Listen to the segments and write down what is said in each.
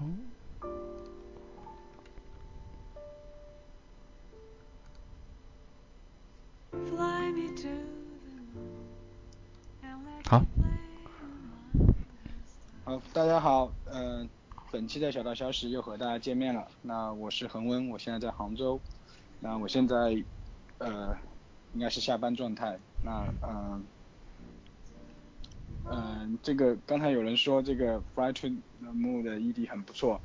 好，好，大家好，嗯，本期的小道消息又和大家见面了。那我是恒温，我现在在杭州。那我现在呃应该是下班状态。那嗯嗯，这个刚才有人说这个 Fly to the Moon 的 ED 很不错。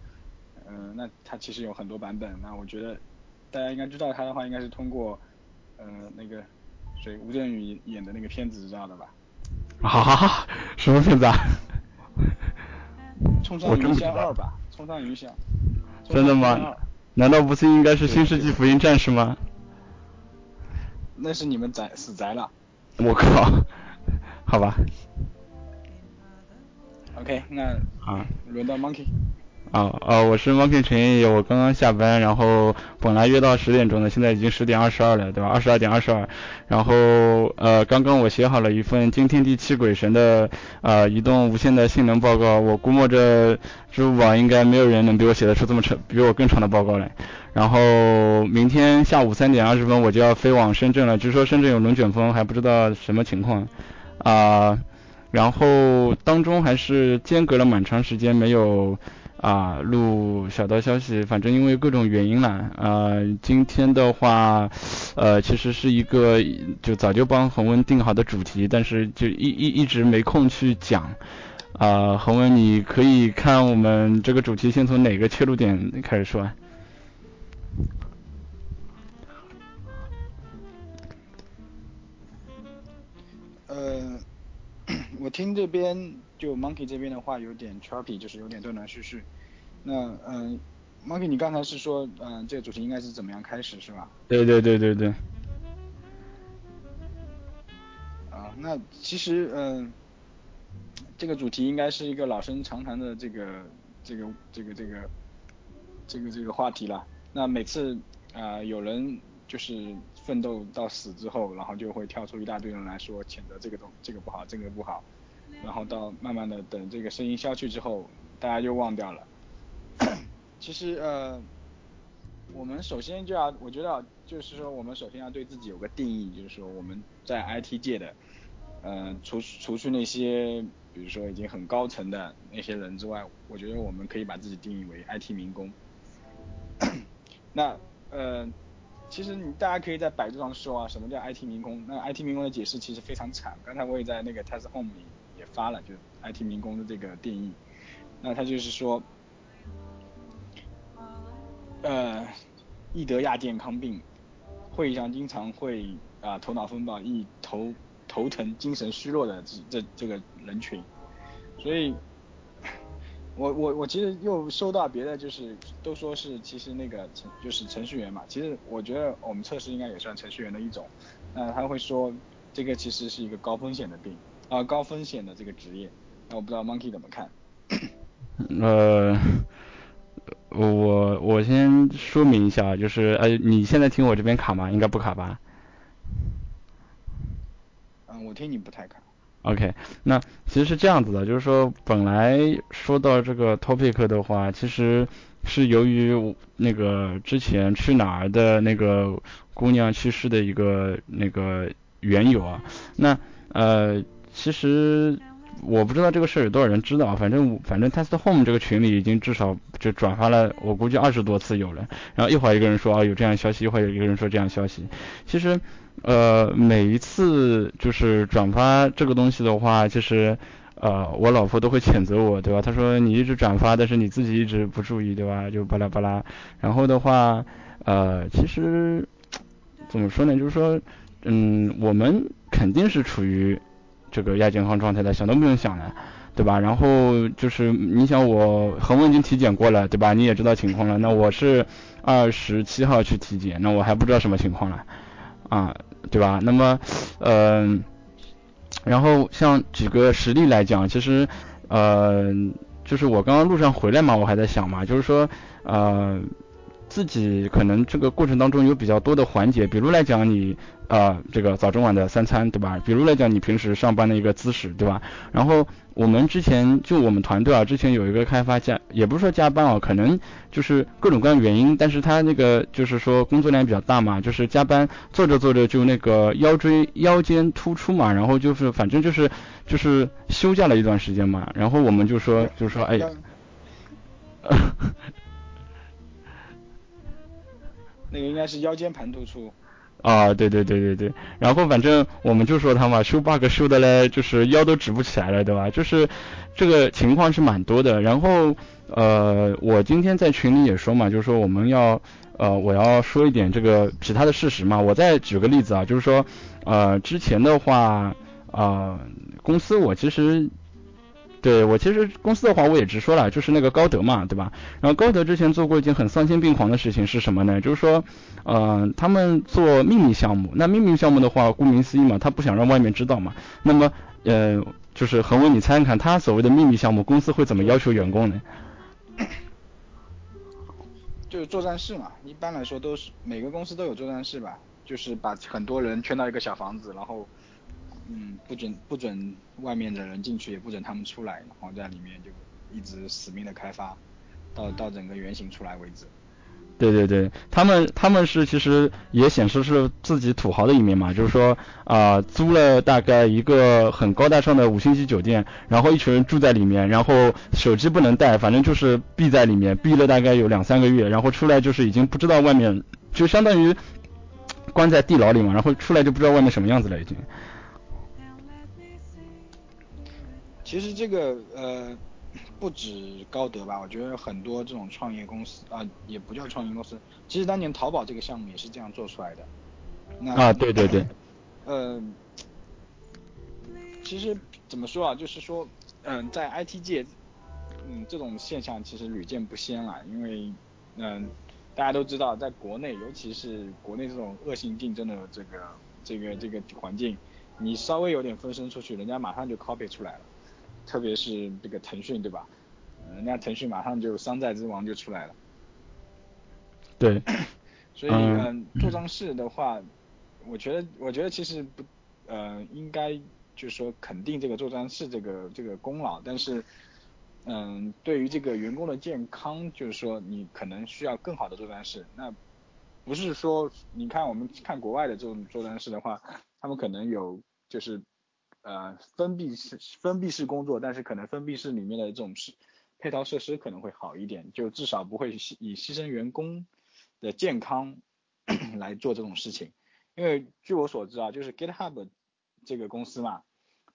嗯，那它其实有很多版本。那我觉得大家应该知道它的话，应该是通过呃那个谁吴镇宇演的那个片子知道的吧？啊，什么片子啊？冲上云霄二吧，冲上云霄。真的吗？难道不是应该是新世纪福音战士吗？那是你们宅死宅了。我靠，好吧。OK，那啊，轮到 Monkey。啊啊，我是 Monkey 陈毅，我刚刚下班，然后本来约到十点钟的，现在已经十点二十二了，对吧？二十二点二十二，然后呃，刚刚我写好了一份惊天地泣鬼神的呃移动无线的性能报告，我估摸着支付宝应该没有人能比我写得出这么长、比我更长的报告来。然后明天下午三点二十分我就要飞往深圳了，据说深圳有龙卷风，还不知道什么情况啊。然后当中还是间隔了蛮长时间没有。啊，录小道消息，反正因为各种原因啦。啊，今天的话，呃，其实是一个就早就帮恒温定好的主题，但是就一一一直没空去讲。啊，恒温，你可以看我们这个主题先从哪个切入点开始说啊？呃，我听这边就 Monkey 这边的话有点 choppy，就是有点断断续续。那嗯，Monkey，你刚才是说，嗯，这个主题应该是怎么样开始是吧？对对对对对。啊，那其实嗯，这个主题应该是一个老生常谈的这个这个这个这个这个这个话题了。那每次啊有人就是奋斗到死之后，然后就会跳出一大堆人来说谴责这个东这个不好，这个不好，然后到慢慢的等这个声音消去之后，大家就忘掉了。其实呃，我们首先就要，我觉得就是说，我们首先要对自己有个定义，就是说我们在 IT 界的，嗯，除除去那些比如说已经很高层的那些人之外，我觉得我们可以把自己定义为 IT 民工。那呃，其实你大家可以在百度上搜啊，什么叫 IT 民工？那 IT 民工的解释其实非常惨，刚才我也在那个 Test Home 里也发了，就 IT 民工的这个定义。那他就是说。呃，易得亚健康病，会议上经常会啊头脑风暴、易头头疼、精神虚弱的这这这个人群，所以，我我我其实又收到别的就是都说是其实那个程就是程序员嘛，其实我觉得我们测试应该也算程序员的一种，那他会说这个其实是一个高风险的病啊高风险的这个职业，那我不知道 Monkey 怎么看？呃。我我我先说明一下，就是呃，你现在听我这边卡吗？应该不卡吧？嗯，我听你不太卡。OK，那其实是这样子的，就是说本来说到这个 topic 的话，其实是由于那个之前去哪儿的那个姑娘去世的一个那个缘由啊。那呃，其实。我不知道这个事儿有多少人知道，反正反正 Test Home 这个群里已经至少就转发了，我估计二十多次有了。然后一会儿一个人说啊有这样消息，一会儿有一个人说这样消息。其实，呃，每一次就是转发这个东西的话，其实呃我老婆都会谴责我，对吧？她说你一直转发，但是你自己一直不注意，对吧？就巴拉巴拉。然后的话，呃，其实怎么说呢？就是说，嗯，我们肯定是处于。这个亚健康状态的想都不用想了，对吧？然后就是你想我恒温已经体检过了，对吧？你也知道情况了。那我是二十七号去体检，那我还不知道什么情况了，啊，对吧？那么，嗯，然后像举个实例来讲，其实，呃，就是我刚刚路上回来嘛，我还在想嘛，就是说，呃。自己可能这个过程当中有比较多的环节，比如来讲你啊这个早中晚的三餐，对吧？比如来讲你平时上班的一个姿势，对吧？然后我们之前就我们团队啊，之前有一个开发加，也不是说加班啊，可能就是各种各样原因，但是他那个就是说工作量比较大嘛，就是加班做着做着就那个腰椎腰间突出嘛，然后就是反正就是就是休假了一段时间嘛，然后我们就说就说哎。那个应该是腰间盘突出。啊，对对对对对，然后反正我们就说他嘛，修 bug 修的嘞，就是腰都直不起来了，对吧？就是这个情况是蛮多的。然后呃，我今天在群里也说嘛，就是说我们要呃，我要说一点这个其他的事实嘛。我再举个例子啊，就是说呃，之前的话啊，公司我其实。对我其实公司的话我也直说了，就是那个高德嘛，对吧？然后高德之前做过一件很丧心病狂的事情是什么呢？就是说，呃，他们做秘密项目。那秘密项目的话，顾名思义嘛，他不想让外面知道嘛。那么，呃，就是恒伟，你猜猜看，他所谓的秘密项目，公司会怎么要求员工呢？就是作战室嘛，一般来说都是每个公司都有作战室吧，就是把很多人圈到一个小房子，然后。嗯，不准不准外面的人进去，也不准他们出来，然后在里面就一直死命的开发，到到整个原型出来为止。对对对，他们他们是其实也显示是自己土豪的一面嘛，就是说啊租了大概一个很高大上的五星级酒店，然后一群人住在里面，然后手机不能带，反正就是闭在里面，闭了大概有两三个月，然后出来就是已经不知道外面，就相当于关在地牢里嘛，然后出来就不知道外面什么样子了已经。其实这个呃不止高德吧，我觉得很多这种创业公司啊，也不叫创业公司。其实当年淘宝这个项目也是这样做出来的。啊，对对对。呃，其实怎么说啊，就是说，嗯，在 IT 界，嗯，这种现象其实屡见不鲜了。因为，嗯，大家都知道，在国内，尤其是国内这种恶性竞争的这个这个这个环境，你稍微有点分身出去，人家马上就 copy 出来了。特别是这个腾讯，对吧？人家腾讯马上就山寨之王就出来了。对。所以，嗯，做账室的话，我觉得，我觉得其实不，呃，应该就是说肯定这个做账室这个这个功劳，但是，嗯，对于这个员工的健康，就是说你可能需要更好的做账室。那不是说，你看我们看国外的这种做账室的话，他们可能有就是。呃，封闭式封闭式工作，但是可能封闭式里面的这种是配套设施可能会好一点，就至少不会以牺牲员工的健康 来做这种事情。因为据我所知啊，就是 GitHub 这个公司嘛，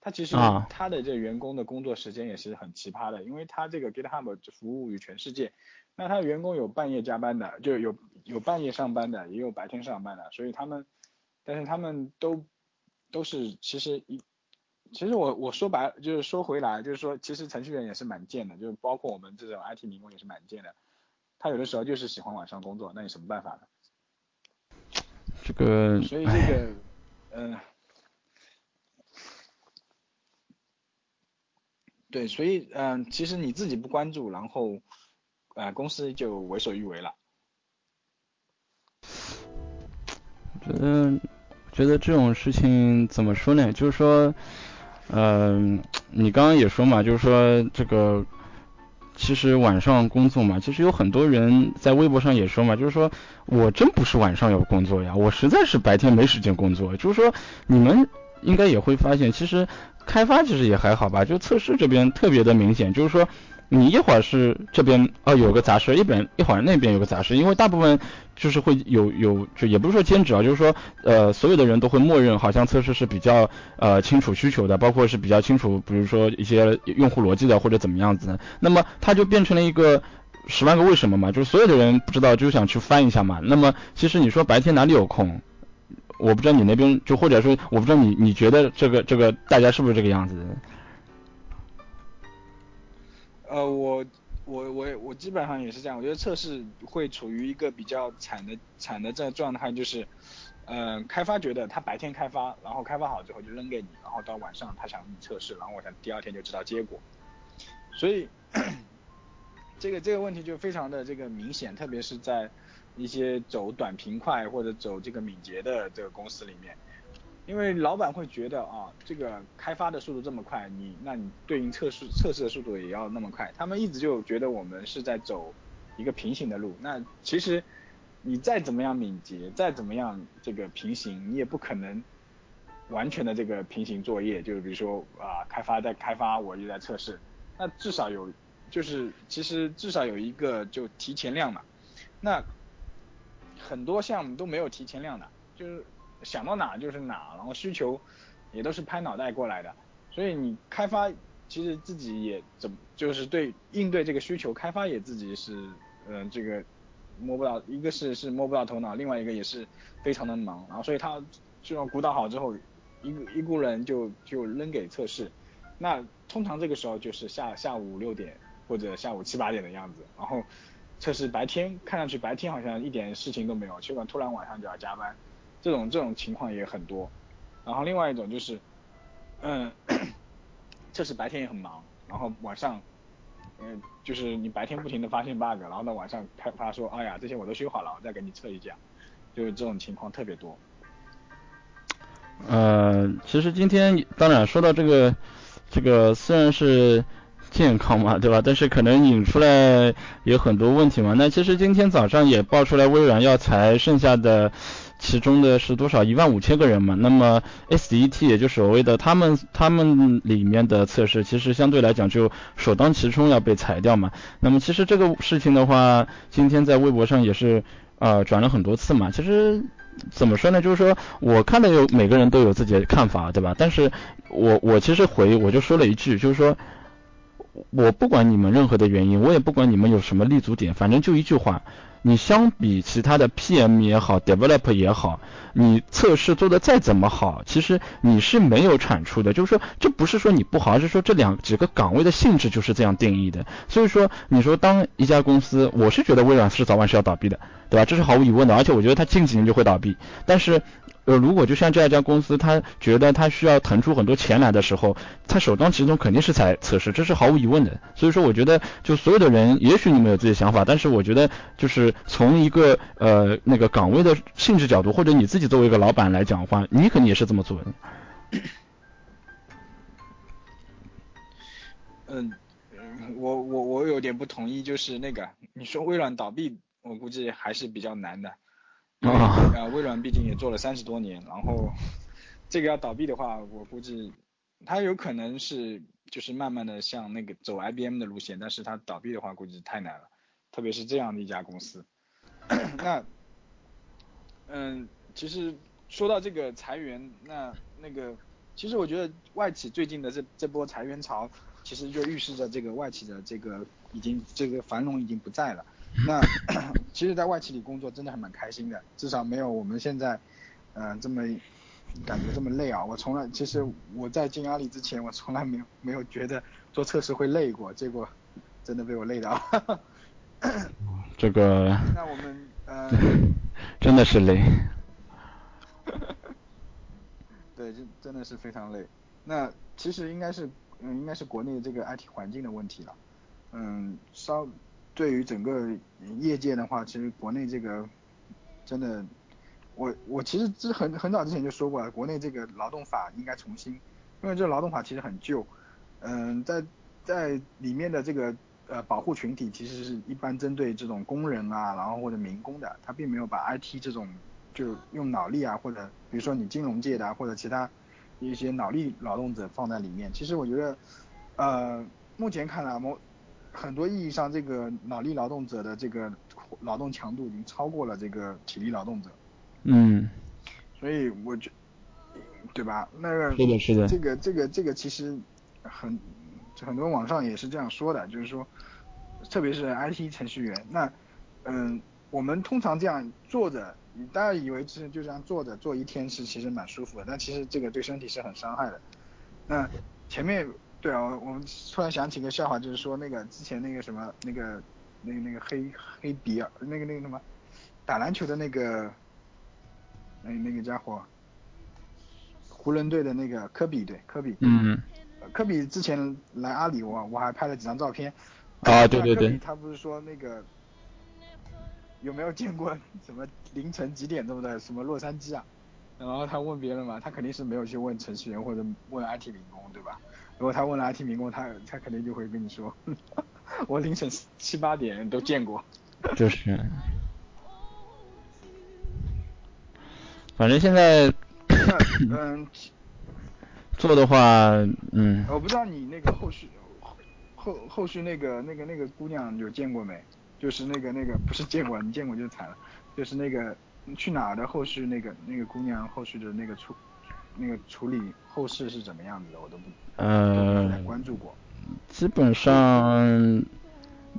它其实它的这员工的工作时间也是很奇葩的，因为它这个 GitHub 服务于全世界，那它员工有半夜加班的，就有有半夜上班的，也有白天上班的，所以他们，但是他们都都是其实一。其实我我说白就是说回来就是说，其实程序员也是蛮贱的，就是包括我们这种 IT 民工也是蛮贱的。他有的时候就是喜欢晚上工作，那有什么办法呢？这个。所以这个，嗯，对，所以嗯，其实你自己不关注，然后，呃，公司就为所欲为了。觉得觉得这种事情怎么说呢？就是说。嗯，你刚刚也说嘛，就是说这个其实晚上工作嘛，其实有很多人在微博上也说嘛，就是说我真不是晚上有工作呀，我实在是白天没时间工作。就是说你们应该也会发现，其实开发其实也还好吧，就测试这边特别的明显，就是说。你一会儿是这边哦有个杂事，一边一会儿那边有个杂事，因为大部分就是会有有就也不是说兼职啊，就是说呃所有的人都会默认好像测试是比较呃清楚需求的，包括是比较清楚，比如说一些用户逻辑的或者怎么样子，那么它就变成了一个十万个为什么嘛，就是所有的人不知道就想去翻一下嘛。那么其实你说白天哪里有空？我不知道你那边就或者说我不知道你你觉得这个这个大家是不是这个样子？呃，我我我我基本上也是这样，我觉得测试会处于一个比较惨的惨的这状态，就是，嗯，开发觉得他白天开发，然后开发好之后就扔给你，然后到晚上他想你测试，然后我想第二天就知道结果，所以，这个这个问题就非常的这个明显，特别是在一些走短平快或者走这个敏捷的这个公司里面，因为老板会觉得啊，这个开发的速度这么快，你那你对应测试测试的速度也要那么快，他们一直就觉得我们是在走一个平行的路，那其实你再怎么样敏捷，再怎么样这个平行，你也不可能完全的这个平行作业，就是比如说啊，开发在开发，我就在测试，那至少有。就是其实至少有一个就提前量嘛，那很多项目都没有提前量的，就是想到哪就是哪，然后需求也都是拍脑袋过来的，所以你开发其实自己也怎么就是对应对这个需求，开发也自己是嗯这个摸不到，一个是是摸不到头脑，另外一个也是非常的忙，然后所以他就要鼓捣好之后，一个一股人就就扔给测试，那通常这个时候就是下下午六点。或者下午七八点的样子，然后测试白天看上去白天好像一点事情都没有，结果突然晚上就要加班，这种这种情况也很多。然后另外一种就是，嗯，测试白天也很忙，然后晚上，嗯，就是你白天不停的发现 bug，然后到晚上开发说，哎呀，这些我都修好了，我再给你测一下，就是这种情况特别多。呃，其实今天当然说到这个，这个虽然是。健康嘛，对吧？但是可能引出来有很多问题嘛。那其实今天早上也爆出来，微软要裁剩下的其中的是多少？一万五千个人嘛。那么 SDT 也就所谓的他们他们里面的测试，其实相对来讲就首当其冲要被裁掉嘛。那么其实这个事情的话，今天在微博上也是呃转了很多次嘛。其实怎么说呢？就是说我看到有每个人都有自己的看法，对吧？但是我我其实回我就说了一句，就是说。我不管你们任何的原因，我也不管你们有什么立足点，反正就一句话，你相比其他的 PM 也好，Develop 也好，你测试做的再怎么好，其实你是没有产出的。就是说，这不是说你不好，而是说这两几个岗位的性质就是这样定义的。所以说，你说当一家公司，我是觉得微软是早晚是要倒闭的，对吧？这是毫无疑问的，而且我觉得它近几年就会倒闭。但是，呃，如果就像这样一家公司，他觉得他需要腾出很多钱来的时候，他首当其冲肯定是在测试，这是毫无疑问的。所以说，我觉得就所有的人，也许你们有自己的想法，但是我觉得就是从一个呃那个岗位的性质角度，或者你自己作为一个老板来讲的话，你肯定也是这么做的。嗯，我我我有点不同意，就是那个你说微软倒闭，我估计还是比较难的。啊，微软毕竟也做了三十多年，然后这个要倒闭的话，我估计它有可能是就是慢慢的向那个走 IBM 的路线，但是它倒闭的话估计太难了，特别是这样的一家公司。那，嗯，其实说到这个裁员，那那个其实我觉得外企最近的这这波裁员潮，其实就预示着这个外企的这个已经这个繁荣已经不在了。那其实，在外企里工作真的还蛮开心的，至少没有我们现在，嗯，这么感觉这么累啊。我从来，其实我在进阿里之前，我从来没有没有觉得做测试会累过，结果真的被我累到。这个。那我们呃。真的是累。对，真真的是非常累。那其实应该是，嗯，应该是国内这个 IT 环境的问题了。嗯，稍。对于整个业界的话，其实国内这个真的，我我其实之很很早之前就说过了，国内这个劳动法应该重新，因为这劳动法其实很旧，嗯，在在里面的这个呃保护群体其实是一般针对这种工人啊，然后或者民工的，他并没有把 IT 这种就用脑力啊，或者比如说你金融界的啊或者其他一些脑力劳动者放在里面，其实我觉得呃目前看来我。很多意义上，这个脑力劳动者的这个劳动强度已经超过了这个体力劳动者。嗯。所以我觉，对吧？那个。是的，是的。这个这个这个其实很很多网上也是这样说的，就是说，特别是 IT 程序员，那嗯，我们通常这样坐着，大家以为是就这样坐着坐一天是其实蛮舒服的，但其实这个对身体是很伤害的。那前面。对啊，我们突然想起个笑话，就是说那个之前那个什么那个那个那个黑黑比尔那个那个什么打篮球的那个那那个家伙，湖人队的那个科比对科比，嗯，科比之前来阿里我我还拍了几张照片，啊，对对对。他不是说那个有没有见过什么凌晨几点钟的什么洛杉矶啊？然后他问别人嘛，他肯定是没有去问程序员或者问 IT 民工，对吧？如果他问了 IT 民工，他他肯定就会跟你说，我凌晨七八点都见过。就是。反正现在，嗯，做的话，嗯。我不知道你那个后续后后续那个那个那个姑娘有见过没？就是那个那个不是见过，你见过就惨了。就是那个去哪儿的后续那个那个姑娘后续的那个处那个处理后事是怎么样子的，我都不呃关注过。基本上。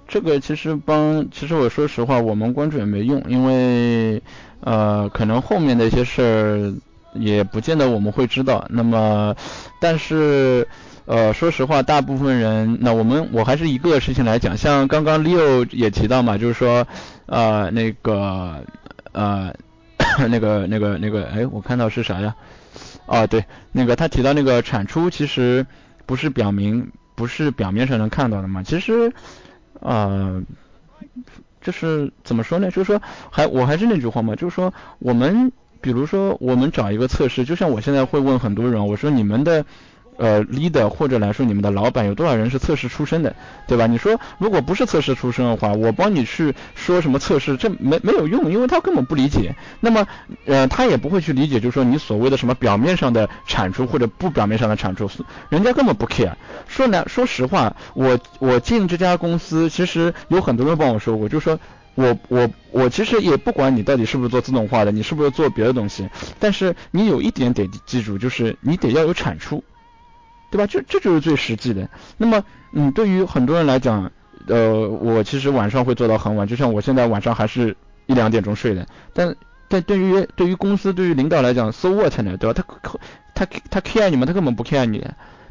这个其实帮，其实我说实话，我们关注也没用，因为呃，可能后面的一些事儿也不见得我们会知道。那么，但是呃，说实话，大部分人，那我们我还是一个事情来讲，像刚刚 Leo 也提到嘛，就是说呃那个呃 那个那个那个，哎，我看到是啥呀？啊，对，那个他提到那个产出其实不是表明不是表面上能看到的嘛，其实。啊，就是怎么说呢？就是说，还我还是那句话嘛，就是说，我们比如说，我们找一个测试，就像我现在会问很多人，我说你们的。呃，leader 或者来说，你们的老板有多少人是测试出身的，对吧？你说如果不是测试出身的话，我帮你去说什么测试，这没没有用，因为他根本不理解。那么，呃，他也不会去理解，就是说你所谓的什么表面上的产出或者不表面上的产出，人家根本不 care。说呢，说实话，我我进这家公司，其实有很多人帮我说过，就是说我我我其实也不管你到底是不是做自动化的，你是不是做别的东西，但是你有一点得记住，就是你得要有产出。对吧？这这就是最实际的。那么，嗯，对于很多人来讲，呃，我其实晚上会做到很晚，就像我现在晚上还是一两点钟睡的。但但对于对于公司对于领导来讲，so what 呢？对吧？他他他 care 你吗？他根本不 care 你，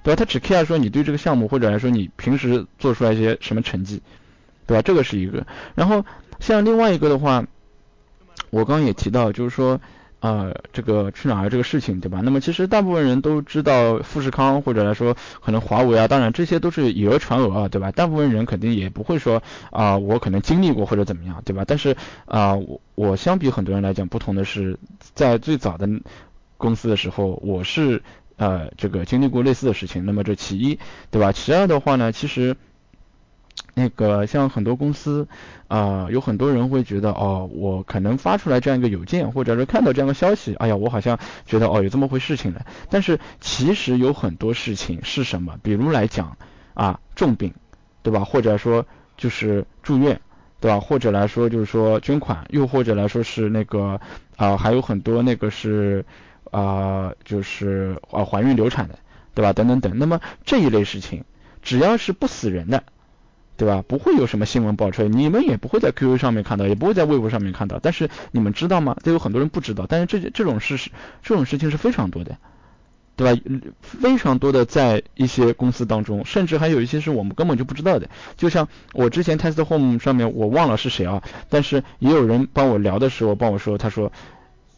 对吧？他只 care 说你对这个项目或者来说你平时做出来一些什么成绩，对吧？这个是一个。然后像另外一个的话，我刚刚也提到，就是说。啊，这个去哪儿这个事情，对吧？那么其实大部分人都知道富士康或者来说可能华为啊，当然这些都是以讹传讹啊，对吧？大部分人肯定也不会说啊，我可能经历过或者怎么样，对吧？但是啊，我我相比很多人来讲，不同的是，在最早的公司的时候，我是呃这个经历过类似的事情。那么这其一，对吧？其二的话呢，其实。那个像很多公司，啊，有很多人会觉得，哦，我可能发出来这样一个邮件，或者是看到这样的消息，哎呀，我好像觉得，哦，有这么回事情了。但是其实有很多事情是什么？比如来讲，啊，重病，对吧？或者说就是住院，对吧？或者来说就是说捐款，又或者来说是那个，啊，还有很多那个是，啊，就是啊怀孕流产的，对吧？等等等。那么这一类事情，只要是不死人的。对吧？不会有什么新闻爆出来，你们也不会在 QQ 上面看到，也不会在微博上面看到。但是你们知道吗？这有很多人不知道。但是这这种事是这种事情是非常多的，对吧？非常多的在一些公司当中，甚至还有一些是我们根本就不知道的。就像我之前 Test Home 上面，我忘了是谁啊，但是也有人帮我聊的时候帮我说，他说，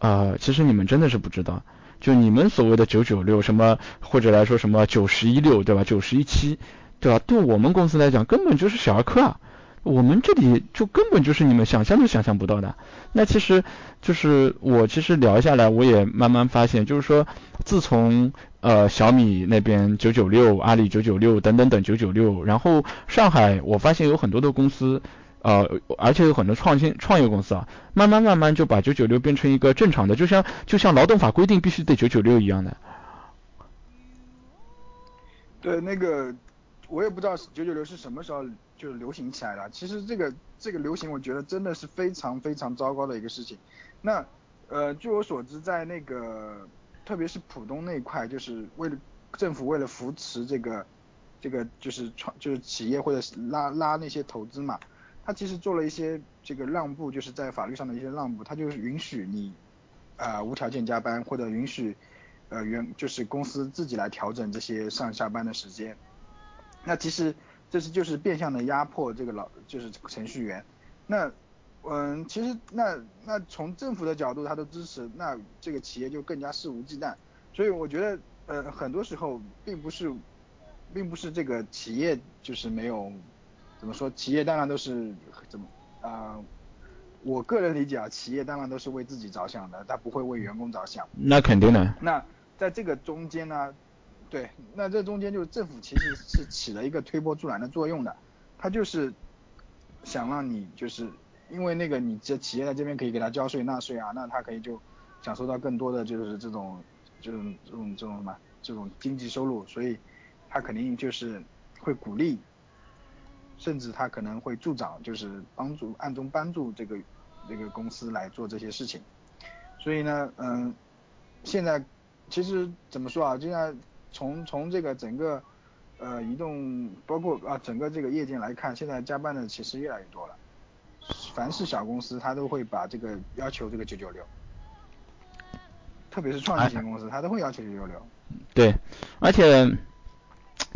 啊，其实你们真的是不知道，就你们所谓的九九六什么，或者来说什么九十一六，对吧？九十一七。对吧？对我们公司来讲，根本就是小儿科啊！我们这里就根本就是你们想象都想象不到的。那其实就是我其实聊下来，我也慢慢发现，就是说，自从呃小米那边九九六、阿里九九六等等等九九六，然后上海我发现有很多的公司，呃，而且有很多创新创业公司啊，慢慢慢慢就把九九六变成一个正常的，就像就像劳动法规定必须得九九六一样的。对，那个。我也不知道九九六是什么时候就流行起来的。其实这个这个流行，我觉得真的是非常非常糟糕的一个事情。那呃，据我所知，在那个特别是浦东那块，就是为了政府为了扶持这个这个就是创就是企业或者是拉拉那些投资嘛，他其实做了一些这个让步，就是在法律上的一些让步，他就是允许你啊无条件加班，或者允许呃员就是公司自己来调整这些上下班的时间。那其实这是就是变相的压迫这个老就是程序员，那嗯其实那那从政府的角度他都支持，那这个企业就更加肆无忌惮，所以我觉得呃很多时候并不是并不是这个企业就是没有怎么说？企业当然都是怎么啊？我个人理解啊，企业当然都是为自己着想的，他不会为员工着想。那肯定的。那在这个中间呢，对，那这中间就是政府其实是起了一个推波助澜的作用的，他就是想让你就是因为那个你这企业在这边可以给他交税纳税啊，那他可以就享受到更多的就是这种这种这种这种什么这种经济收入，所以他肯定就是会鼓励。甚至他可能会助长，就是帮助暗中帮助这个这个公司来做这些事情。所以呢，嗯，现在其实怎么说啊？现在从从这个整个呃移动，包括啊整个这个业界来看，现在加班的其实越来越多了。凡是小公司，他都会把这个要求这个九九六，特别是创新型公司，他都会要求九九六。对，而且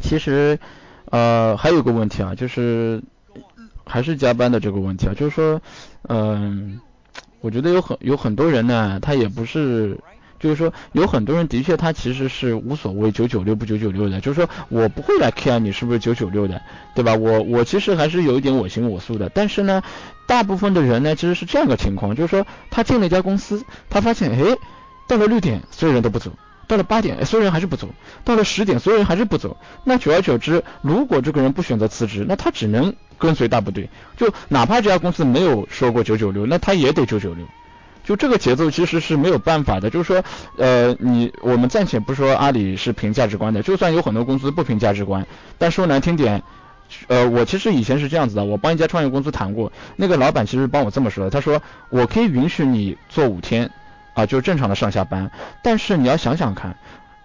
其实。呃，还有个问题啊，就是还是加班的这个问题啊，就是说，嗯，我觉得有很有很多人呢，他也不是，就是说有很多人的确他其实是无所谓九九六不九九六的，就是说我不会来 care 你是不是九九六的，对吧？我我其实还是有一点我行我素的，但是呢，大部分的人呢其实是这样个情况，就是说他进了一家公司，他发现，哎，到了六点所有人都不走。到了八点，所有人还是不走；到了十点，所有人还是不走。那久而久之，如果这个人不选择辞职，那他只能跟随大部队。就哪怕这家公司没有说过九九六，那他也得九九六。就这个节奏其实是没有办法的。就是说，呃，你我们暂且不说阿里是凭价值观的，就算有很多公司不凭价值观，但说难听点，呃，我其实以前是这样子的，我帮一家创业公司谈过，那个老板其实帮我这么说的，他说我可以允许你做五天。啊，就是正常的上下班，但是你要想想看，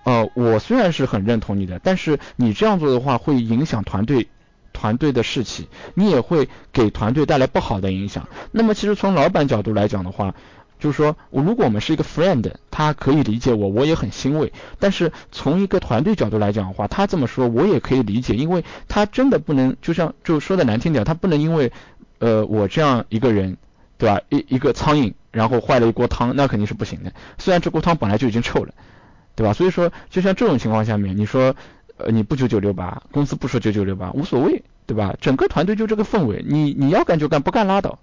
呃，我虽然是很认同你的，但是你这样做的话会影响团队团队的士气，你也会给团队带来不好的影响。那么其实从老板角度来讲的话，就是说，我如果我们是一个 friend，他可以理解我，我也很欣慰。但是从一个团队角度来讲的话，他这么说我也可以理解，因为他真的不能，就像就说的难听点，他不能因为呃我这样一个人。对吧？一一个苍蝇，然后坏了一锅汤，那肯定是不行的。虽然这锅汤本来就已经臭了，对吧？所以说，就像这种情况下面，你说，呃，你不九九六八，公司不说九九六八，无所谓，对吧？整个团队就这个氛围，你你要干就干，不干拉倒。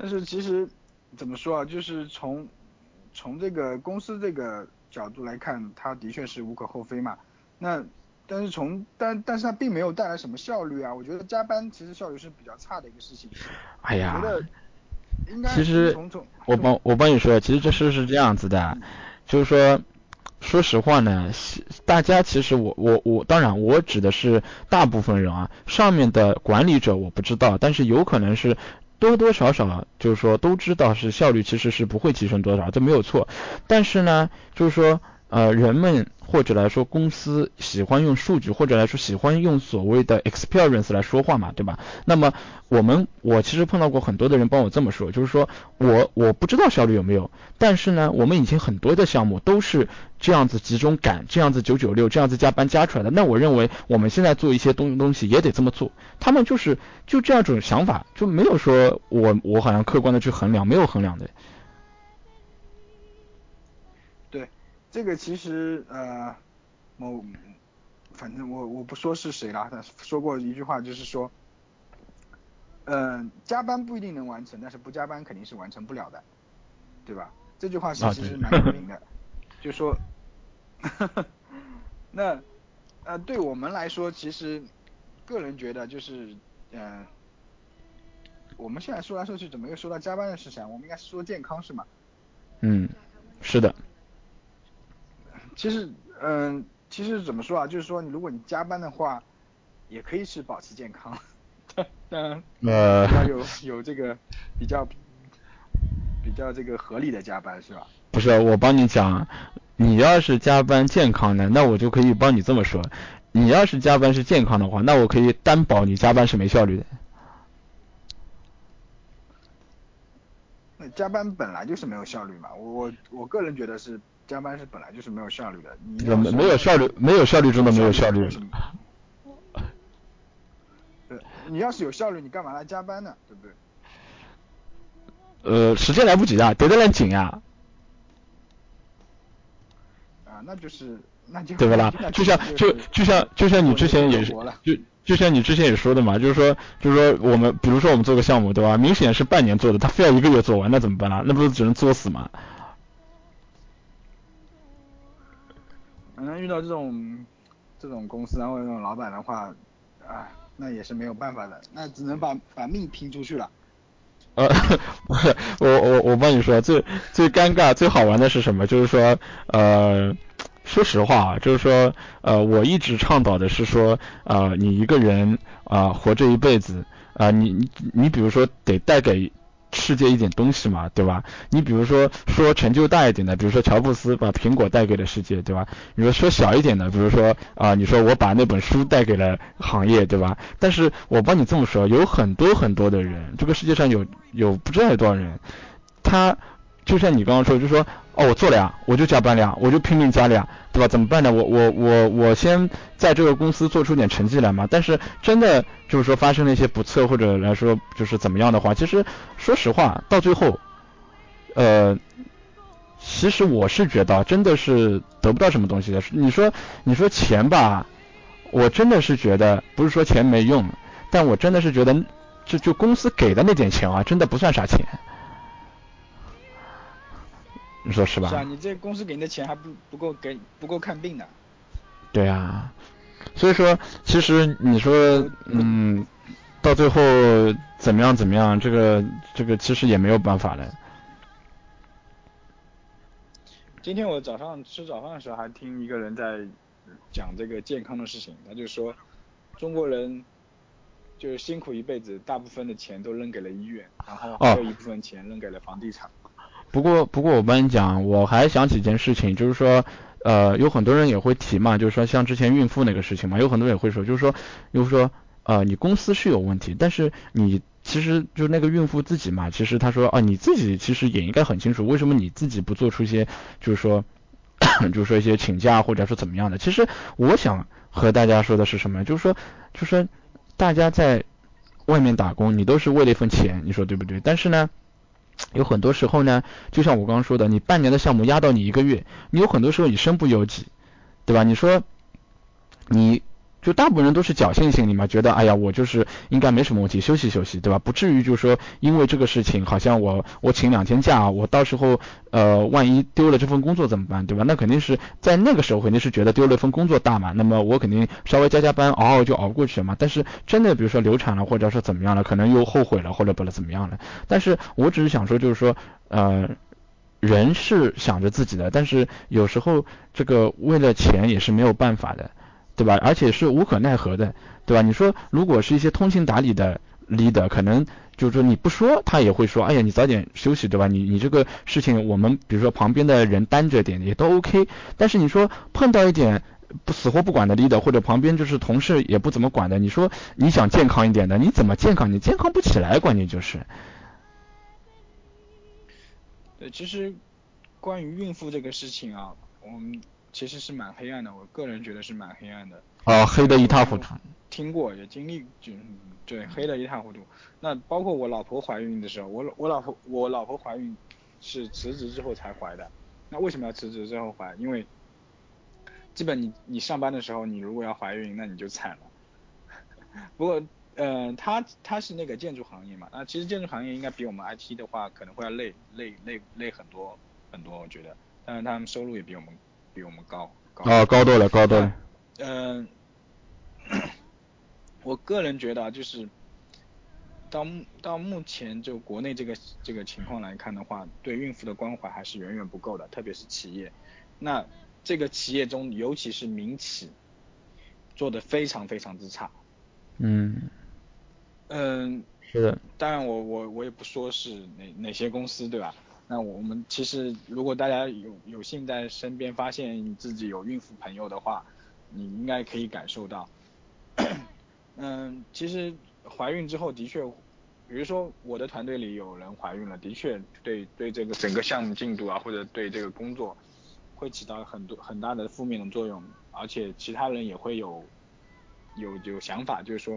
但是其实怎么说啊？就是从从这个公司这个角度来看，它的确是无可厚非嘛。那但是从但但是它并没有带来什么效率啊！我觉得加班其实效率是比较差的一个事情。哎呀，觉得应该其实我帮我帮你说，其实这事是这样子的，就是说，说实话呢，大家其实我我我当然我指的是大部分人啊，上面的管理者我不知道，但是有可能是多多少少就是说都知道是效率其实是不会提升多少，这没有错。但是呢，就是说。呃，人们或者来说公司喜欢用数据，或者来说喜欢用所谓的 experience 来说话嘛，对吧？那么我们我其实碰到过很多的人帮我这么说，就是说我我不知道效率有没有，但是呢，我们以前很多的项目都是这样子集中赶，这样子九九六，这样子加班加出来的。那我认为我们现在做一些东东西也得这么做。他们就是就这样种想法，就没有说我我好像客观的去衡量，没有衡量的。这个其实呃，某，反正我我不说是谁了，他说过一句话，就是说，嗯，加班不一定能完成，但是不加班肯定是完成不了的，对吧？这句话其实蛮有名的，就说，那呃，对我们来说，其实个人觉得就是嗯，我们现在说来说去怎么又说到加班的事情？我们应该是说健康是吗？嗯，是的。其实，嗯，其实怎么说啊？就是说，你如果你加班的话，也可以是保持健康，当然要有有这个比较比较这个合理的加班，是吧？不是，我帮你讲，你要是加班健康的，那我就可以帮你这么说；你要是加班是健康的话，那我可以担保你加班是没效率的。那加班本来就是没有效率嘛，我我个人觉得是。加班是本来就是没有效率的，你没没有效率，没有效率中的没有效率。对，你要是有效率，你干嘛来加班呢？对不对？呃，时间来不及啊，得得来紧啊。啊，那就是那就对不啦？就像就就像就像你之前也是就就像你之前也说的嘛，就是说就是说我们比如说我们做个项目对吧？明显是半年做的，他非要一个月做完，那怎么办啦？那不是只能作死吗？反正遇到这种这种公司然后这种老板的话，啊，那也是没有办法的，那只能把把命拼出去了。呃，我我我帮你说，最最尴尬、最好玩的是什么？就是说，呃，说实话啊，就是说，呃，我一直倡导的是说，呃，你一个人啊，活这一辈子啊，你你你，比如说得带给。世界一点东西嘛，对吧？你比如说说成就大一点的，比如说乔布斯把苹果带给了世界，对吧？你说说小一点的，比如说啊，你说我把那本书带给了行业，对吧？但是我帮你这么说，有很多很多的人，这个世界上有有不知道有多少人，他。就像你刚刚说，就说哦，我做了呀，我就加班了呀，我就拼命加了呀，对吧？怎么办呢？我我我我先在这个公司做出点成绩来嘛。但是真的就是说发生了一些不测或者来说就是怎么样的话，其实说实话，到最后，呃，其实我是觉得真的是得不到什么东西的。你说你说钱吧，我真的是觉得不是说钱没用，但我真的是觉得就就公司给的那点钱啊，真的不算啥钱。你说是吧？是啊，你这公司给你的钱还不不够给不够看病的。对啊，所以说其实你说嗯，到最后怎么样怎么样，这个这个其实也没有办法的。今天我早上吃早饭的时候还听一个人在讲这个健康的事情，他就说中国人就是辛苦一辈子，大部分的钱都扔给了医院，然后还有一部分钱扔给了房地产。不过，不过我帮你讲，我还想起一件事情，就是说，呃，有很多人也会提嘛，就是说像之前孕妇那个事情嘛，有很多人也会说，就是说，就是说，呃，你公司是有问题，但是你其实就那个孕妇自己嘛，其实她说啊，你自己其实也应该很清楚，为什么你自己不做出一些，就是说，就是说一些请假或者说怎么样的。其实我想和大家说的是什么，就是说，就是说，大家在外面打工，你都是为了一份钱，你说对不对？但是呢？有很多时候呢，就像我刚刚说的，你半年的项目压到你一个月，你有很多时候你身不由己，对吧？你说，你就大部分人都是侥幸心理嘛，觉得哎呀，我就是应该没什么问题，休息休息，对吧？不至于就是说因为这个事情，好像我我请两天假，我到时候呃万一丢了这份工作怎么办，对吧？那肯定是在那个时候肯定是觉得丢了份工作大嘛，那么我肯定稍微加加班，熬熬就熬过去了嘛。但是真的比如说流产了，或者说怎么样了，可能又后悔了，或者不了怎么样了。但是我只是想说，就是说呃人是想着自己的，但是有时候这个为了钱也是没有办法的。对吧？而且是无可奈何的，对吧？你说如果是一些通情达理的 leader，可能就是说你不说他也会说，哎呀，你早点休息，对吧？你你这个事情我们比如说旁边的人担着点也都 OK。但是你说碰到一点不死活不管的 leader，或者旁边就是同事也不怎么管的，你说你想健康一点的，你怎么健康？你健康不起来，关键就是。对，其实关于孕妇这个事情啊，我们。其实是蛮黑暗的，我个人觉得是蛮黑暗的。啊，黑的一塌糊涂。听过也经历，就对，黑的一塌糊涂。那包括我老婆怀孕的时候，我我老婆我老婆怀孕是辞职之后才怀的。那为什么要辞职之后怀？因为基本你你上班的时候，你如果要怀孕，那你就惨了。不过，呃，他他是那个建筑行业嘛，那其实建筑行业应该比我们 IT 的话可能会要累累累累很多很多，我觉得。但是他们收入也比我们。比我们高，啊，高多了，高多了。嗯，我个人觉得啊就是，到到目前就国内这个这个情况来看的话，对孕妇的关怀还是远远不够的，特别是企业。那这个企业中，尤其是民企，做的非常非常之差。嗯。嗯。是的。当然，我我我也不说是哪哪些公司，对吧？那我们其实，如果大家有有幸在身边发现自己有孕妇朋友的话，你应该可以感受到，嗯，其实怀孕之后的确，比如说我的团队里有人怀孕了，的确对对这个整个项目进度啊，或者对这个工作，会起到很多很大的负面的作用，而且其他人也会有有有想法，就是说，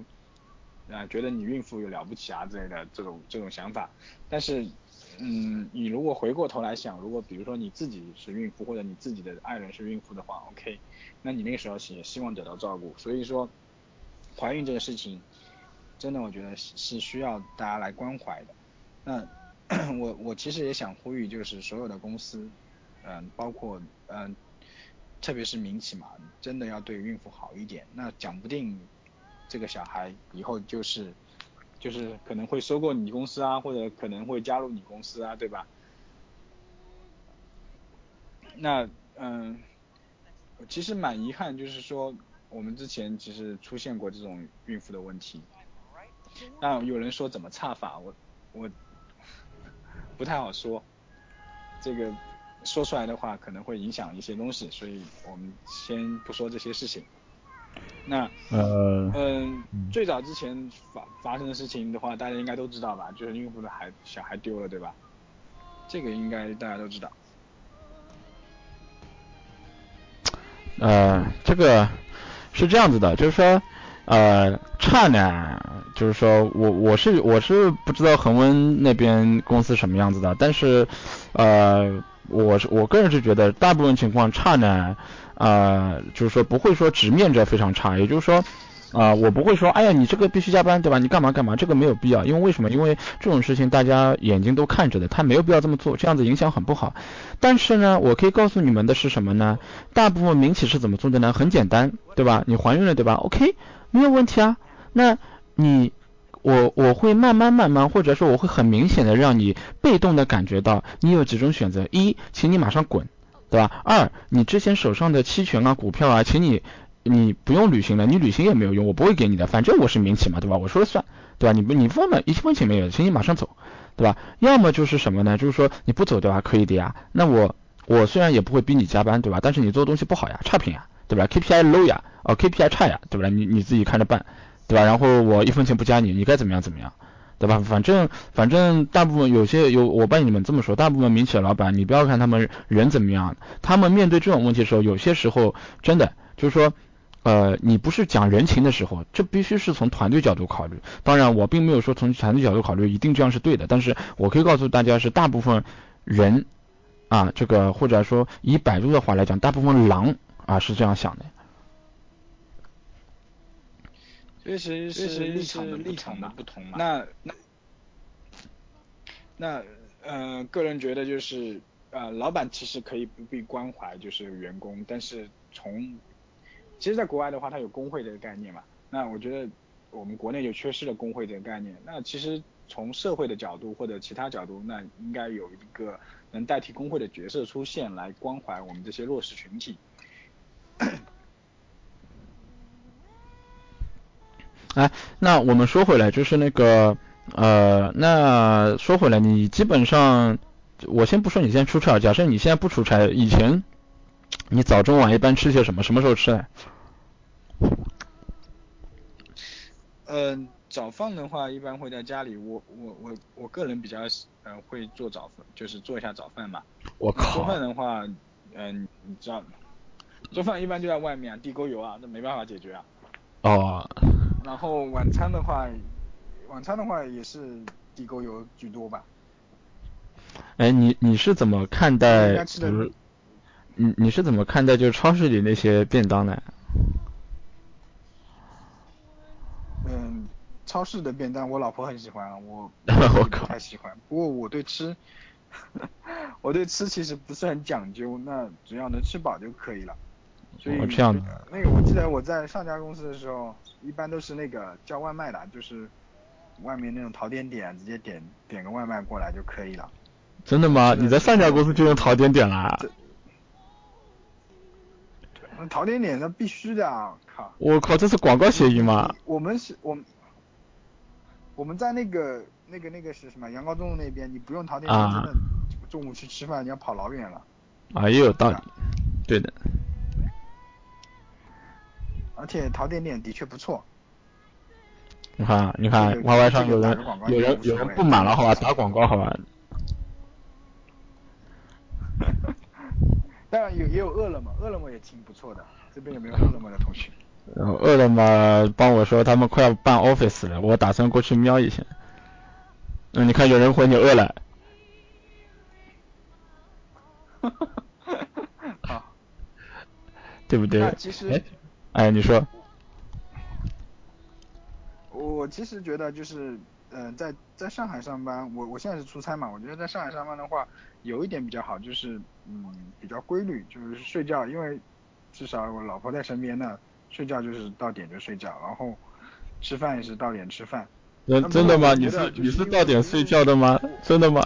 啊，觉得你孕妇有了不起啊之类的这种这种想法，但是。嗯，你如果回过头来想，如果比如说你自己是孕妇，或者你自己的爱人是孕妇的话，OK，那你那个时候也希望得到照顾。所以说，怀孕这个事情，真的我觉得是需要大家来关怀的。那 我我其实也想呼吁，就是所有的公司，嗯，包括嗯，特别是民企嘛，真的要对孕妇好一点。那讲不定这个小孩以后就是。就是可能会收购你公司啊，或者可能会加入你公司啊，对吧？那嗯，其实蛮遗憾，就是说我们之前其实出现过这种孕妇的问题。那有人说怎么差法，我我不太好说，这个说出来的话可能会影响一些东西，所以我们先不说这些事情。那呃嗯，最早之前发发生的事情的话，大家应该都知道吧？就是孕妇的孩小孩丢了，对吧？这个应该大家都知道。呃，这个是这样子的，就是说呃差呢，就是说我我是我是不知道恒温那边公司什么样子的，但是呃我是我个人是觉得大部分情况差呢。呃，就是说不会说直面着非常差，也就是说，啊，我不会说，哎呀，你这个必须加班，对吧？你干嘛干嘛？这个没有必要，因为为什么？因为这种事情大家眼睛都看着的，他没有必要这么做，这样子影响很不好。但是呢，我可以告诉你们的是什么呢？大部分民企是怎么做的呢？很简单，对吧？你怀孕了，对吧？OK，没有问题啊。那你，我我会慢慢慢慢，或者说我会很明显的让你被动的感觉到，你有几种选择：一，请你马上滚。对吧？二，你之前手上的期权啊、股票啊，请你你不用履行了，你履行也没有用，我不会给你的，反正我是民企嘛，对吧？我说了算，对吧？你不你分了一分钱没有，请你马上走，对吧？要么就是什么呢？就是说你不走对吧？可以的呀。那我我虽然也不会逼你加班，对吧？但是你做东西不好呀，差评呀，对吧？KPI low 呀，哦 KPI 差呀，对吧？你你自己看着办，对吧？然后我一分钱不加你，你该怎么样怎么样。对吧？反正反正大部分有些有，我帮你们这么说，大部分民企的老板，你不要看他们人怎么样，他们面对这种问题的时候，有些时候真的就是说，呃，你不是讲人情的时候，这必须是从团队角度考虑。当然，我并没有说从团队角度考虑一定这样是对的，但是我可以告诉大家是大部分人啊，这个或者说以百度的话来讲，大部分狼啊是这样想的。确实是立场的立场的不同嘛。那那那呃，个人觉得就是呃，老板其实可以不必关怀就是员工，但是从其实，在国外的话，它有工会这个概念嘛。那我觉得我们国内就缺失了工会这个概念。那其实从社会的角度或者其他角度，那应该有一个能代替工会的角色出现，来关怀我们这些弱势群体。哎，那我们说回来，就是那个，呃，那说回来，你基本上，我先不说你现在出差，假设你现在不出差，以前你早中晚一般吃些什么？什么时候吃？嗯，早饭的话，一般会在家里，我我我我个人比较呃会做早饭，就是做一下早饭嘛。我靠。做饭的话，嗯，你知道，做饭一般就在外面，地沟油啊，那没办法解决啊。哦。然后晚餐的话，晚餐的话也是地沟油居多吧。哎，你你是怎么看待？就是你你是怎么看待就是超市里那些便当呢？嗯，超市的便当我老婆很喜欢，我 我不太喜欢。不过我对吃，我对吃其实不是很讲究，那只要能吃饱就可以了。所以这样的。那个我记得我在上家公司的时候。一般都是那个叫外卖的，就是外面那种淘点点，直接点点个外卖过来就可以了。真的吗？你在上家公司就用淘点点啦？淘点点那必须的啊！靠！我靠，这是广告协议吗？我们是，我们我们在那个那个那个是什么？阳高中路那边，你不用淘点点，真的中午去吃饭你要跑老远了。啊，也有道理，对的。而且淘点点的确不错。你看，你看，Y Y 上有人有人有人不满了，好吧，打广告，好吧。当然有也有饿了么，饿了么也挺不错的。这边有没有饿了么的同学？然后饿了么帮我说他们快要办 Office 了，我打算过去瞄一下。嗯，你看有人回你饿了。好，对不对？那其实哎，哎，你说。我其实觉得就是，嗯，在在上海上班，我我现在是出差嘛，我觉得在上海上班的话，有一点比较好，就是嗯比较规律，就是睡觉，因为至少我老婆在身边呢，睡觉就是到点就睡觉，然后吃饭也是到点吃饭。真真的吗？你是你是到点睡觉的吗？真的吗？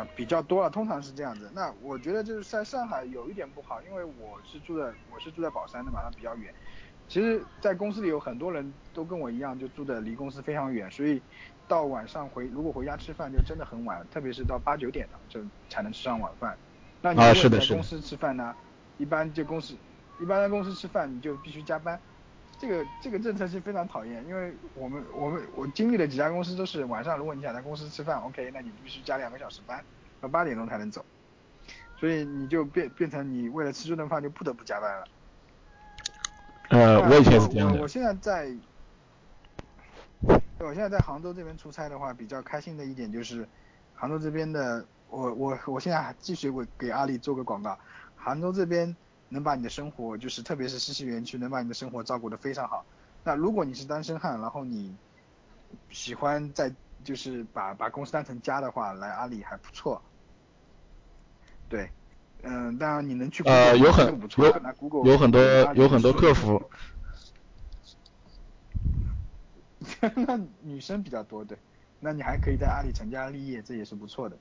呃，比较多了，通常是这样子。那我觉得就是在上海有一点不好，因为我是住在我是住在宝山的嘛，它比较远。其实，在公司里有很多人都跟我一样，就住的离公司非常远，所以到晚上回如果回家吃饭就真的很晚，特别是到八九点了就才能吃上晚饭。那你如果在公司吃饭呢？一般就公司一般在公司吃饭你就必须加班。这个这个政策是非常讨厌，因为我们我们我经历了几家公司都是晚上如果你想在公司吃饭，OK，那你必须加两个小时班，到八点钟才能走。所以你就变变成你为了吃这顿饭就不得不加班了。呃，我以前是这样的。我现在在，我现在在杭州这边出差的话，比较开心的一点就是，杭州这边的，我我我现在还继续给给阿里做个广告，杭州这边能把你的生活，就是特别是西溪园区，能把你的生活照顾得非常好。那如果你是单身汉，然后你喜欢在就是把把公司当成家的话，来阿里还不错。对。嗯，当然你能去呃，有很有有很多有很多客服。那女生比较多，对。那你还可以在阿里成家立业，这也是不错的。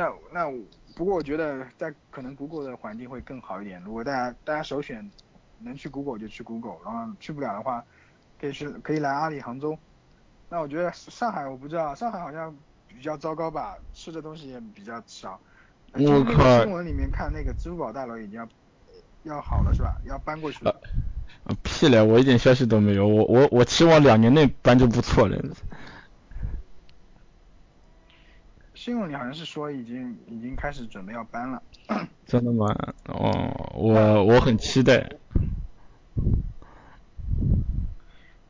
那那不过我觉得在可能 Google 的环境会更好一点。如果大家大家首选能去 Google 就去 Google，然后去不了的话，可以去可以来阿里杭州。那我觉得上海我不知道，上海好像比较糟糕吧，吃的东西也比较少。我靠！新闻里面看那个支付宝大楼已经要要好了是吧？要搬过去了。屁嘞！我一点消息都没有。我我我期望两年内搬就不错了。新闻里好像是说已经已经开始准备要搬了。真的吗？哦，我我很期待。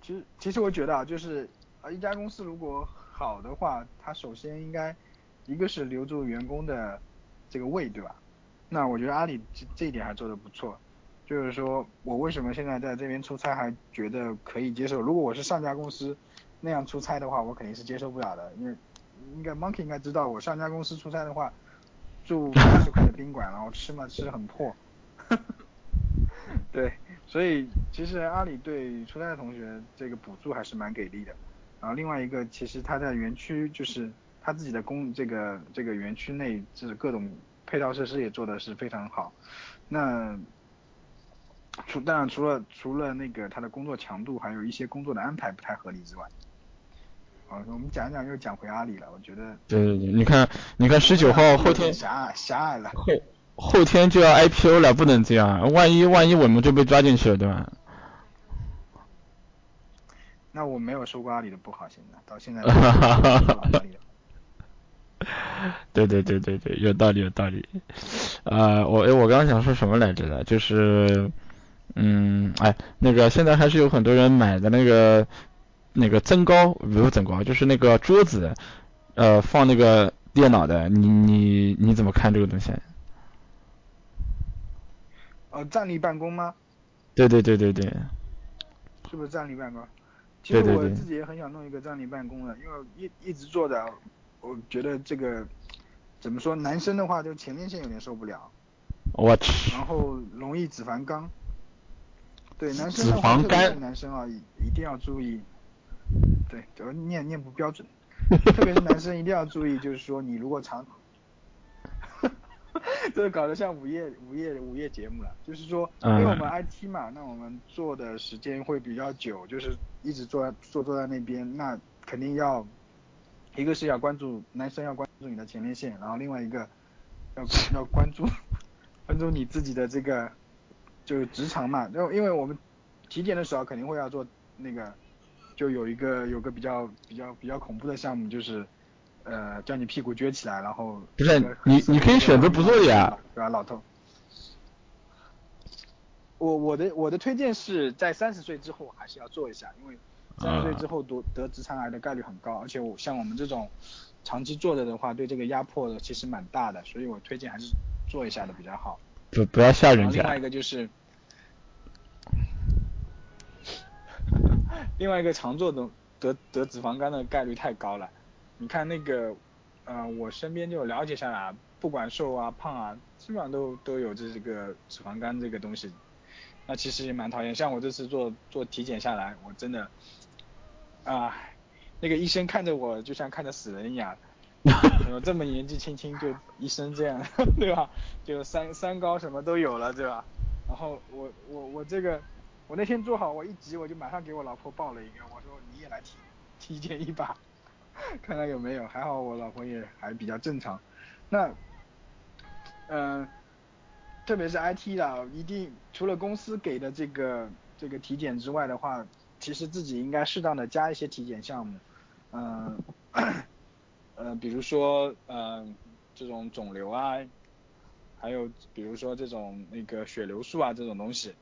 其实其实我觉得啊，就是啊一家公司如果好的话，它首先应该一个是留住员工的。这个位对吧？那我觉得阿里这这一点还做得不错，就是说我为什么现在在这边出差还觉得可以接受？如果我是上家公司那样出差的话，我肯定是接受不了的，因为应该 Monkey 应该知道，我上家公司出差的话，住八十块的宾馆，然后吃嘛吃的很破。对，所以其实阿里对出差的同学这个补助还是蛮给力的。然后另外一个，其实他在园区就是。他自己的工这个这个园区内是各种配套设施也做的是非常好，那除当然除了除了那个他的工作强度，还有一些工作的安排不太合理之外，啊，我们讲讲又讲回阿里了，我觉得对对对，你看你看十九号后天狭隘狭隘了，后后天就要 IPO 了，不能这样，万一万一我们就被抓进去了，对吧？那我没有说过阿里的不好，现在到现在。对对对对对，有道理有道理。呃，我哎，我刚刚想说什么来着的？就是，嗯，哎，那个现在还是有很多人买的那个那个增高，不是增高，就是那个桌子，呃，放那个电脑的。你你你怎么看这个东西？呃，站立办公吗？对对对对对。是不是站立办公？其实我自己也很想弄一个站立办公的，因为一一直坐着。我觉得这个怎么说，男生的话就前列腺有点受不了，我去，然后容易脂肪肝，对男生的话，特别是男生啊，一定要注意，对，我念念不标准，特别是男生一定要注意，就是说你如果长，这 搞得像午夜午夜午夜节目了，就是说，因为我们 IT 嘛，那我们做的时间会比较久，就是一直坐坐坐在那边，那肯定要。一个是要关注男生要关注你的前列腺，然后另外一个要要关注关注你自己的这个就是直肠嘛，因为因为我们体检的时候肯定会要做那个，就有一个有个比较比较比较恐怖的项目就是呃叫你屁股撅起来，然后不是你你可以选择不做呀，对吧老头？我我的我的推荐是在三十岁之后还是要做一下，因为。三十岁之后得得直肠癌的概率很高，而且我像我们这种长期坐着的话，对这个压迫其实蛮大的，所以我推荐还是做一下的比较好。不不要吓人家。另外一个就是，另外一个常做的得得脂肪肝的概率太高了。你看那个，呃，我身边就了解下来，不管瘦啊胖啊，基本上都都有这个脂肪肝这个东西。那其实也蛮讨厌，像我这次做做体检下来，我真的，啊。那个医生看着我就像看着死人一样，怎么这么年纪轻轻就医生这样，对吧？就三三高什么都有了，对吧？然后我我我这个我那天做好，我一急我就马上给我老婆报了一个，我说你也来体体检一把，看看有没有。还好我老婆也还比较正常。那嗯，特别是 IT 的，一定除了公司给的这个这个体检之外的话，其实自己应该适当的加一些体检项目。嗯，呃，比如说，嗯，这种肿瘤啊，还有比如说这种那个血流素啊这种东西。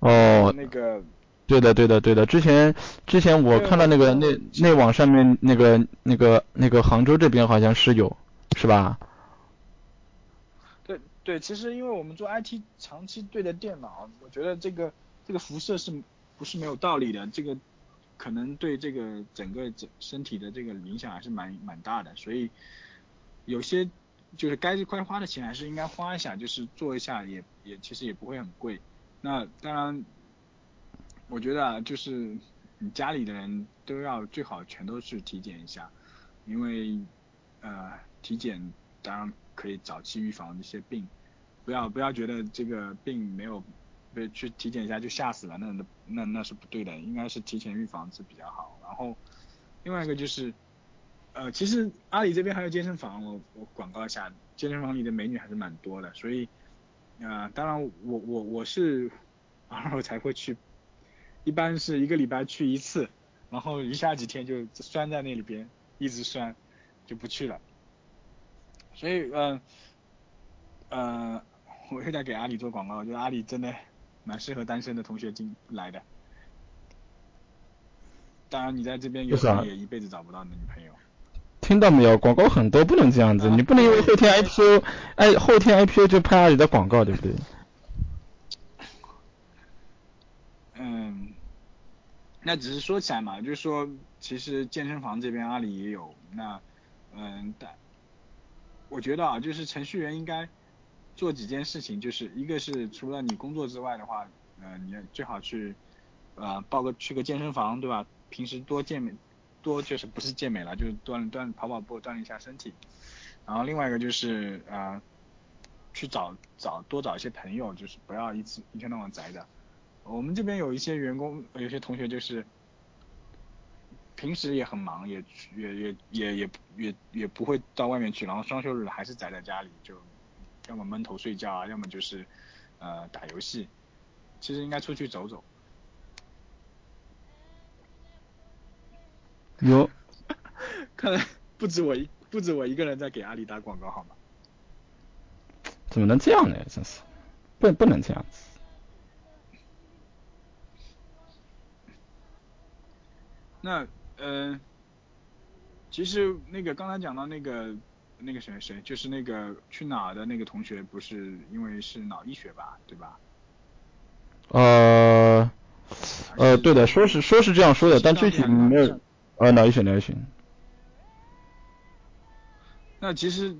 哦。那个。对的，对的，对的。之前之前我看到那个那那网上面那个那个那个杭州这边好像是有，是吧？对对，其实因为我们做 IT 长期对着电脑，我觉得这个这个辐射是不是没有道理的？这个。可能对这个整个整身体的这个影响还是蛮蛮大的，所以有些就是该该花的钱还是应该花一下，就是做一下也也其实也不会很贵。那当然，我觉得啊，就是你家里的人都要最好全都去体检一下，因为呃体检当然可以早期预防一些病，不要不要觉得这个病没有。被，去体检一下就吓死了，那那那是不对的，应该是提前预防是比较好。然后另外一个就是，呃，其实阿里这边还有健身房，我我广告一下，健身房里的美女还是蛮多的，所以啊，当然我我我是偶尔才会去，一般是一个礼拜去一次，然后余下几天就拴在那里边，一直拴就不去了。所以嗯嗯，我又在给阿里做广告，我觉得阿里真的。蛮适合单身的同学进来的，当然你在这边有可能也一辈子找不到女朋友。听到没有？广告很多，不能这样子，你不能因为后天 IPO，哎，后天 IPO 就拍阿里的广告，对不对？嗯，那只是说起来嘛，就是说，其实健身房这边阿里也有，那嗯，但我觉得啊，就是程序员应该。做几件事情，就是一个是除了你工作之外的话，呃，你最好去，呃，报个去个健身房，对吧？平时多健美，多就是不是健美了，就是锻炼锻跑跑步，锻炼一下身体。然后另外一个就是呃，去找找多找一些朋友，就是不要一次一天到晚宅着。我们这边有一些员工，有些同学就是平时也很忙，也也也也也也也不会到外面去，然后双休日还是宅在家里就。要么闷头睡觉啊，要么就是呃打游戏。其实应该出去走走。有，看来不止我一不止我一个人在给阿里打广告，好吗？怎么能这样呢？真是，不不能这样子。那呃，其实那个刚才讲到那个。那个谁谁就是那个去哪的那个同学，不是因为是脑溢血吧，对吧？呃，呃，对的，说是说是这样说的，但具体没有呃脑溢血脑溢血。那其实，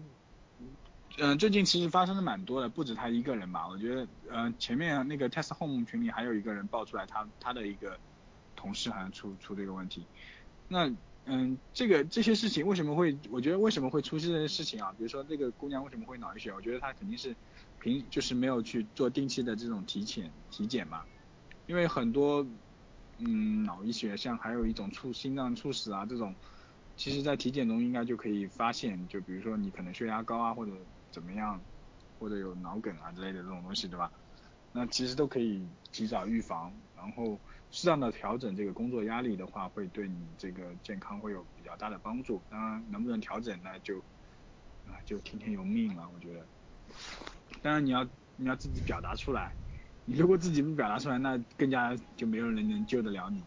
嗯，最近其实发生的蛮多的，不止他一个人吧？我觉得，嗯，前面那个 Test Home 群里还有一个人爆出来，他他的一个同事好像出出这个问题。那嗯，这个这些事情为什么会？我觉得为什么会出现这些事情啊？比如说这个姑娘为什么会脑溢血？我觉得她肯定是平就是没有去做定期的这种体检体检嘛。因为很多嗯脑溢血，像还有一种猝心脏猝死啊这种，其实在体检中应该就可以发现。就比如说你可能血压高啊，或者怎么样，或者有脑梗啊之类的这种东西，对吧？那其实都可以及早预防，然后。适当的调整这个工作压力的话，会对你这个健康会有比较大的帮助。当然，能不能调整那就啊就听天由命了，我觉得。当然你要你要自己表达出来，你如果自己不表达出来，那更加就没有人能救得了你。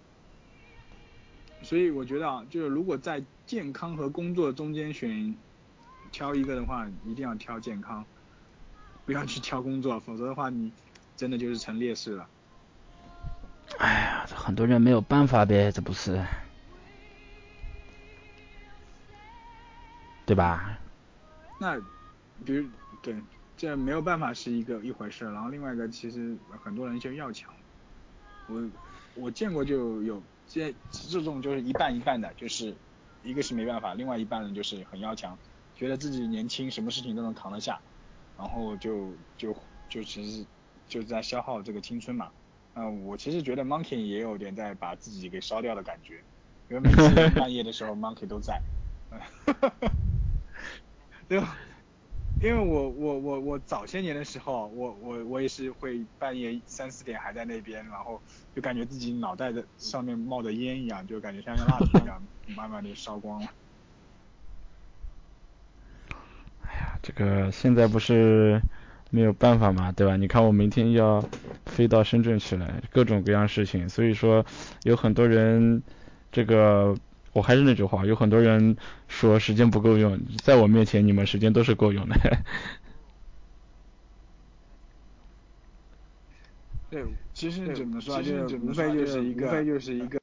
所以我觉得啊，就是如果在健康和工作中间选挑一个的话，一定要挑健康，不要去挑工作，否则的话你真的就是成劣势了。哎呀，这很多人没有办法呗，这不是，对吧？那比如对，这没有办法是一个一回事，然后另外一个其实很多人就要强，我我见过就有这这种就是一半一半的，就是一个是没办法，另外一半人就是很要强，觉得自己年轻，什么事情都能扛得下，然后就就就其实就在消耗这个青春嘛。嗯，我其实觉得 Monkey 也有点在把自己给烧掉的感觉，因为每次半夜的时候 Monkey 都在，对吧？因为我我我我早些年的时候，我我我也是会半夜三四点还在那边，然后就感觉自己脑袋的上面冒着烟一样，就感觉像个蜡烛一样，慢慢的烧光了。哎呀，这个现在不是没有办法嘛，对吧？你看我明天要飞到深圳去了，各种各样事情，所以说有很多人这个。我还是那句话，有很多人说时间不够用，在我面前你们时间都是够用的。对，其实怎么说，就无非就是一个，无非就是一个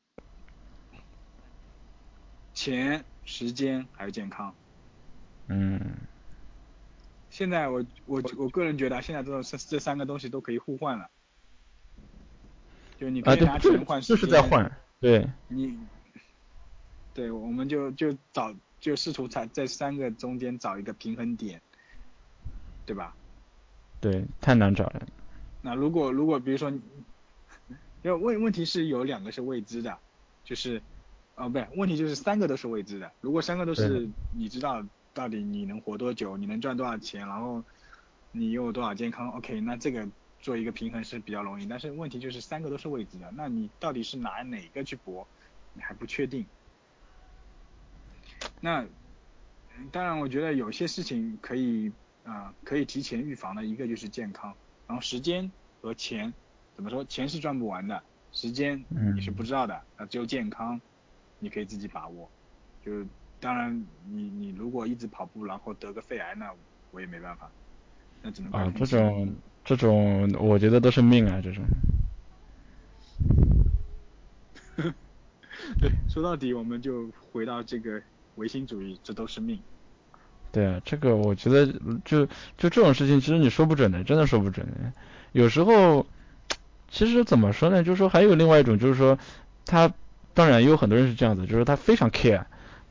钱、时间还有健康。嗯。现在我我我个人觉得，现在这种这这三个东西都可以互换了。就你可以拿钱换时间。就是在换，对。你。对，我们就就找就试图在在三个中间找一个平衡点，对吧？对，太难找了。那如果如果比如说，因为问问题是有两个是未知的，就是哦不对，问题就是三个都是未知的。如果三个都是你知道到底你能活多久，你能赚多少钱，然后你又有多少健康，OK，那这个做一个平衡是比较容易。但是问题就是三个都是未知的，那你到底是拿哪个去搏，你还不确定。那当然，我觉得有些事情可以啊，可以提前预防的。一个就是健康，然后时间和钱，怎么说？钱是赚不完的，时间你是不知道的。那只有健康，你可以自己把握。就当然，你你如果一直跑步，然后得个肺癌，那我也没办法。那只能啊，这种这种，我觉得都是命啊，这种。对，说到底，我们就回到这个。唯心主义，这都是命。对啊，这个我觉得就就这种事情，其实你说不准的，真的说不准。有时候，其实怎么说呢？就是说还有另外一种，就是说他当然也有很多人是这样子，就是他非常 care，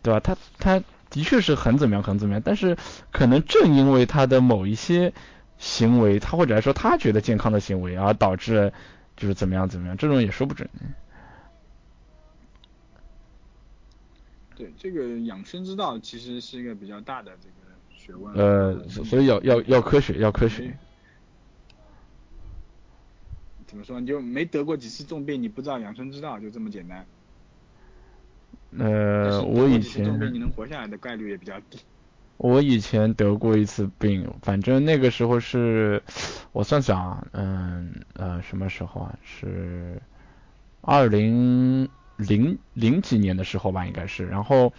对吧？他他的确是很怎么样，很怎么样，但是可能正因为他的某一些行为，他或者来说他觉得健康的行为，而导致就是怎么样怎么样，这种也说不准。对，这个养生之道其实是一个比较大的这个学问。呃，所以要要要科学，要科学。怎么说？你就没得过几次重病，你不知道养生之道，就这么简单。呃，我以前。重病你能活下来的概率也比较低。我以前得过一次病，反正那个时候是，我算算啊，嗯呃，什么时候啊？是二零。零零几年的时候吧，应该是，然后，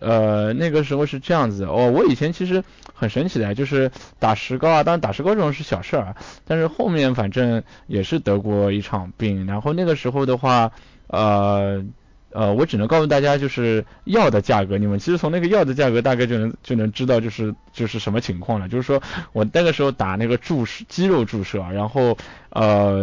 呃，那个时候是这样子哦，我以前其实很神奇的，就是打石膏啊，当然打石膏这种是小事儿，但是后面反正也是得过一场病，然后那个时候的话，呃。呃，我只能告诉大家，就是药的价格，你们其实从那个药的价格大概就能就能知道，就是就是什么情况了。就是说我那个时候打那个注射肌肉注射，然后呃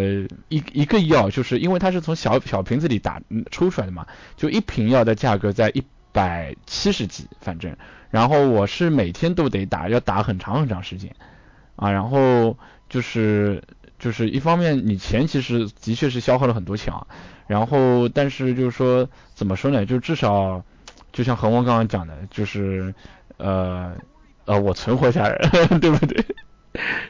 一一个药，就是因为它是从小小瓶子里打抽出来的嘛，就一瓶药的价格在一百七十几，反正，然后我是每天都得打，要打很长很长时间，啊，然后就是就是一方面你钱其实的确是消耗了很多钱啊。然后，但是就是说，怎么说呢？就至少，就像恒翁刚刚讲的，就是，呃，呃，我存活下来，对不对？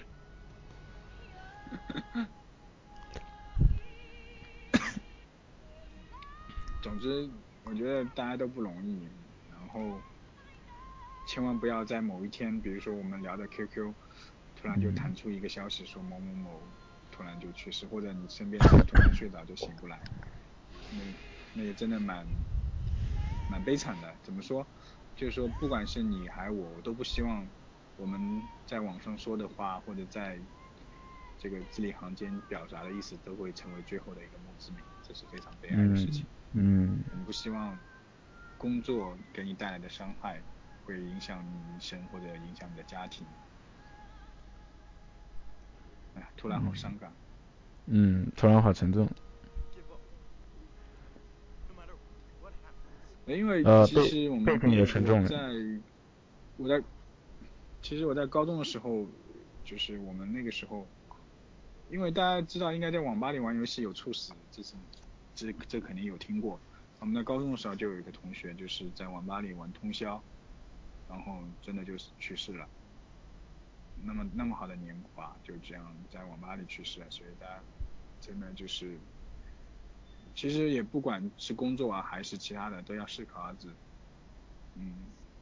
总之，我觉得大家都不容易。然后，千万不要在某一天，比如说我们聊的 QQ，突然就弹出一个消息说某某某。突然就去世，或者你身边人突然睡着就醒不来，那那也真的蛮蛮悲惨的。怎么说？就是说，不管是你还我，我都不希望我们在网上说的话，或者在这个字里行间表达的意思，都会成为最后的一个墓志铭，这是非常悲哀的事情。嗯。我们不希望工作给你带来的伤害，会影响你一生或者影响你的家庭。哎，突然好伤感。嗯，突然好沉重。因为其实我们在我在其实我在高中的时候，就是我们那个时候，因为大家知道应该在网吧里玩游戏有猝死，这是这这肯定有听过。我们在高中的时候就有一个同学就是在网吧里玩通宵，然后真的就是去世了。那么那么好的年华就这样在网吧里去世了，所以大家真的就是。其实也不管是工作啊还是其他的，都要适可而止。嗯，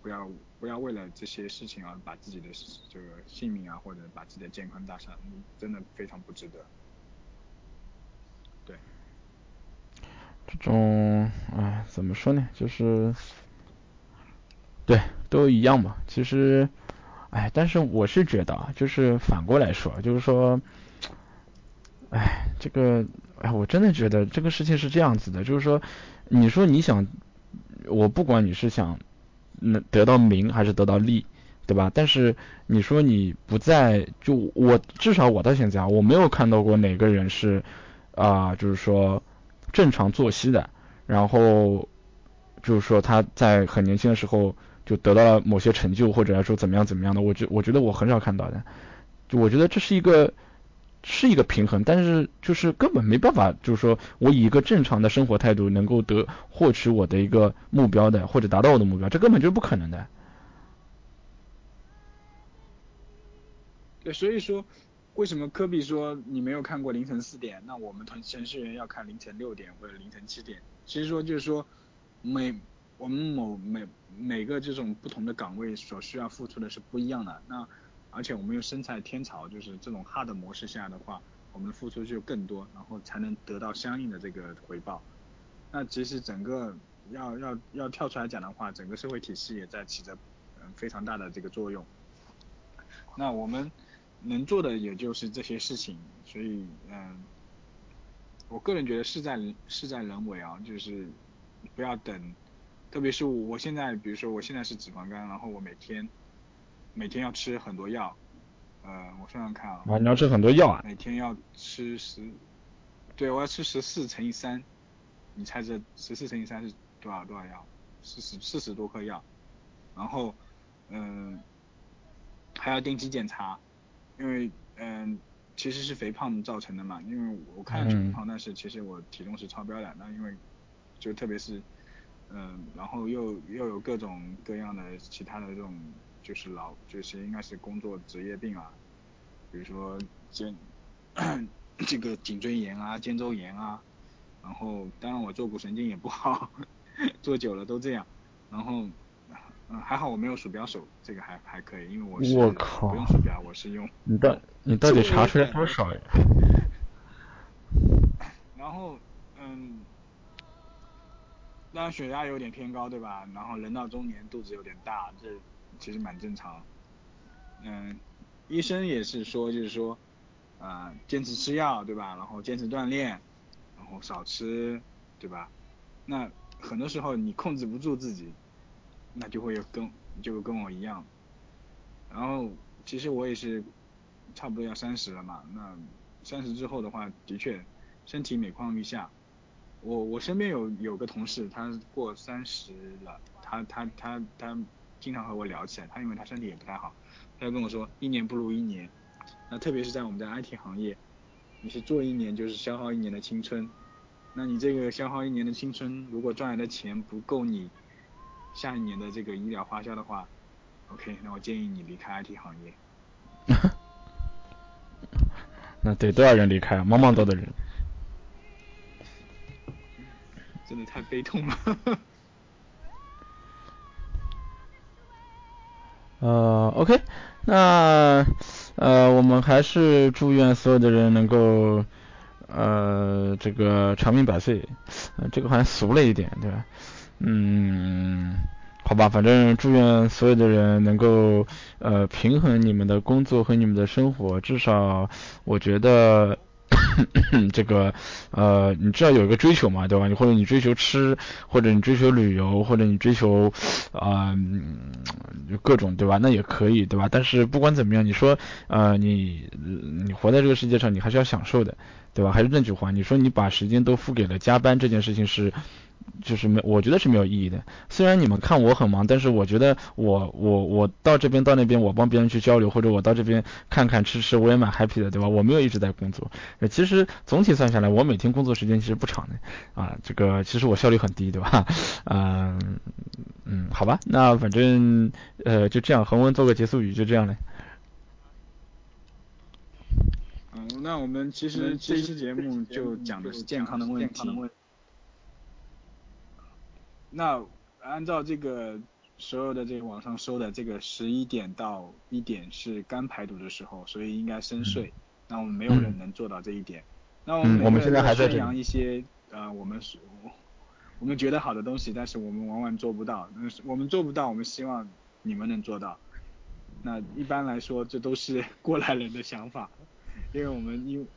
不要不要为了这些事情而把自己的这个性命啊，或者把自己的健康搭上，真的非常不值得。对。这种，哎，怎么说呢？就是，对，都一样嘛。其实，哎，但是我是觉得啊，就是反过来说，就是说，哎，这个。哎，我真的觉得这个事情是这样子的，就是说，你说你想，我不管你是想能得到名还是得到利，对吧？但是你说你不在，就我至少我到现在啊，我没有看到过哪个人是啊，就是说正常作息的，然后就是说他在很年轻的时候就得到了某些成就，或者来说怎么样怎么样的，我觉我觉得我很少看到的，就我觉得这是一个。是一个平衡，但是就是根本没办法，就是说我以一个正常的生活态度能够得获取我的一个目标的，或者达到我的目标，这根本就是不可能的。对，所以说为什么科比说你没有看过凌晨四点，那我们程程序员要看凌晨六点或者凌晨七点？其实说就是说每我们某每每个这种不同的岗位所需要付出的是不一样的。那而且我们又身在天朝，就是这种 hard 模式下的话，我们的付出就更多，然后才能得到相应的这个回报。那其实整个要要要跳出来讲的话，整个社会体系也在起着嗯非常大的这个作用。那我们能做的也就是这些事情，所以嗯，我个人觉得事在事在人为啊，就是不要等，特别是我现在，比如说我现在是脂肪肝，然后我每天。每天要吃很多药，呃，我算算看啊。啊，你要吃很多药啊？每天要吃十，对，我要吃十四乘以三，你猜这十四乘以三是多少多少药？四十四十多颗药，然后，嗯，还要定期检查，因为嗯，其实是肥胖造成的嘛，因为我看上去不胖，但是其实我体重是超标的，那因为就特别是，嗯，然后又又有各种各样的其他的这种。就是老就是应该是工作职业病啊，比如说肩这个颈椎炎啊、肩周炎啊，然后当然我坐骨神经也不好，坐久了都这样，然后嗯还好我没有鼠标手，这个还还可以，因为我是不用鼠标，我是用。你到你到底查出来多少呀？然后嗯，当血压有点偏高对吧？然后人到中年肚子有点大这。其实蛮正常，嗯，医生也是说，就是说，啊，坚持吃药，对吧？然后坚持锻炼，然后少吃，对吧？那很多时候你控制不住自己，那就会有跟就跟我一样，然后其实我也是差不多要三十了嘛，那三十之后的话，的确身体每况愈下。我我身边有有个同事，他过三十了，他他他他。经常和我聊起来，他因为他身体也不太好，他就跟我说一年不如一年，那特别是在我们的 IT 行业，你是做一年就是消耗一年的青春，那你这个消耗一年的青春，如果赚来的钱不够你下一年的这个医疗花销的话，OK，那我建议你离开 IT 行业。那得多少人离开啊？茫茫多的人。真的太悲痛了。呃，OK，那呃，我们还是祝愿所有的人能够呃，这个长命百岁，这个好像俗了一点，对吧？嗯，好吧，反正祝愿所有的人能够呃平衡你们的工作和你们的生活，至少我觉得。这个，呃，你知道有一个追求嘛，对吧？你或者你追求吃，或者你追求旅游，或者你追求，啊，各种，对吧？那也可以，对吧？但是不管怎么样，你说，呃，你你活在这个世界上，你还是要享受的，对吧？还是那句话，你说你把时间都付给了加班这件事情是。就是没，我觉得是没有意义的。虽然你们看我很忙，但是我觉得我我我到这边到那边，我帮别人去交流，或者我到这边看看吃吃，我也蛮 happy 的，对吧？我没有一直在工作。其实总体算下来，我每天工作时间其实不长的啊。这个其实我效率很低，对吧？嗯嗯，好吧，那反正呃就这样，恒温做个结束语，就这样嘞。嗯，那我们其实这期节目就讲的是健康的问题。那按照这个所有的这个网上说的，这个十一点到一点是肝排毒的时候，所以应该深睡。那我们没有人能做到这一点。那我们我们现在还在宣扬一些呃我们是我们觉得好的东西，但是我们往往做不到。嗯我们做不到，我们希望你们能做到。那一般来说，这都是过来人的想法，因为我们因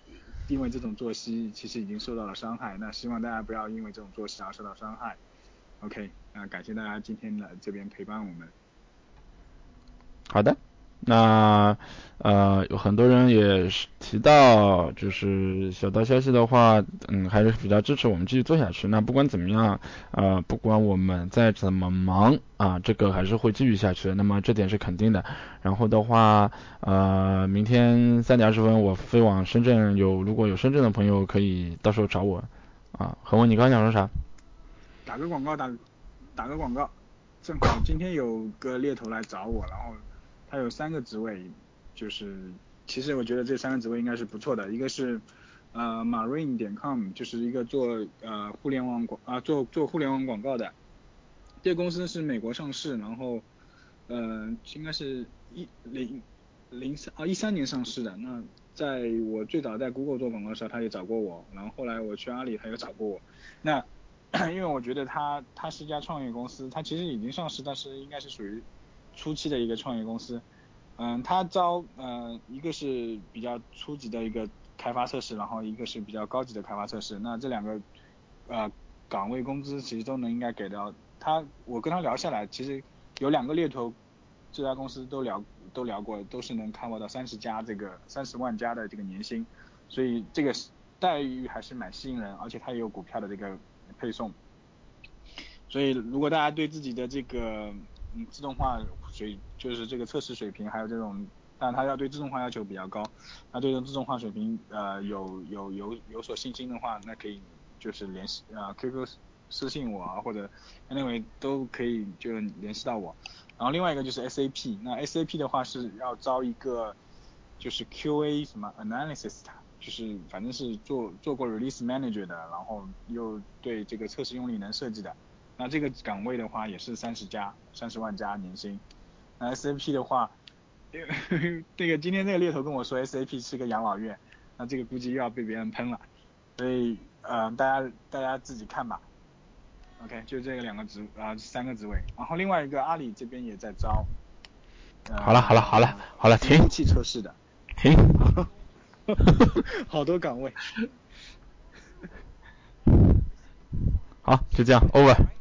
因为这种作息其实已经受到了伤害。那希望大家不要因为这种作息而受到伤害。OK，那感谢大家今天来这边陪伴我们。好的，那呃有很多人也是提到，就是小道消息的话，嗯还是比较支持我们继续做下去。那不管怎么样，呃不管我们再怎么忙啊，这个还是会继续下去的。那么这点是肯定的。然后的话，呃明天三点二十分我飞往深圳，有如果有深圳的朋友可以到时候找我。啊，何文，你刚刚想说啥？打个广告，打打个广告，正好今天有个猎头来找我，然后他有三个职位，就是其实我觉得这三个职位应该是不错的，一个是呃 marine 点 com，就是一个做呃互联网广啊做做互联网广告的，这个公司是美国上市，然后呃应该是一零零三啊一三年上市的，那在我最早在 Google 做广告的时候，他也找过我，然后后来我去阿里，他也找过我，那。因为我觉得它它是一家创业公司，它其实已经上市，但是应该是属于初期的一个创业公司。嗯，它招呃一个是比较初级的一个开发测试，然后一个是比较高级的开发测试。那这两个呃岗位工资其实都能应该给到他。我跟他聊下来，其实有两个猎头这家公司都聊都聊过，都是能看沃到三十加这个三十万加的这个年薪，所以这个待遇还是蛮吸引人，而且它也有股票的这个。配送，所以如果大家对自己的这个嗯自动化水就是这个测试水平，还有这种，但他要对自动化要求比较高，那对这种自动化水平呃有有有有所信心的话，那可以就是联系啊 QQ 私信我啊或者 anyway 都可以就联系到我。然后另外一个就是 SAP，那 SAP 的话是要招一个就是 QA 什么 analysis。就是反正是做做过 release manager 的，然后又对这个测试用力能设计的，那这个岗位的话也是三十加三十万加年薪。那 SAP 的话，这个今天那个猎头跟我说 SAP 是个养老院，那这个估计又要被别人喷了，所以呃大家大家自己看吧。OK，就这个两个职啊三个职位，然后另外一个阿里这边也在招。好了好了好了好了停。汽测试的。停。好多岗位，好，就这样，over。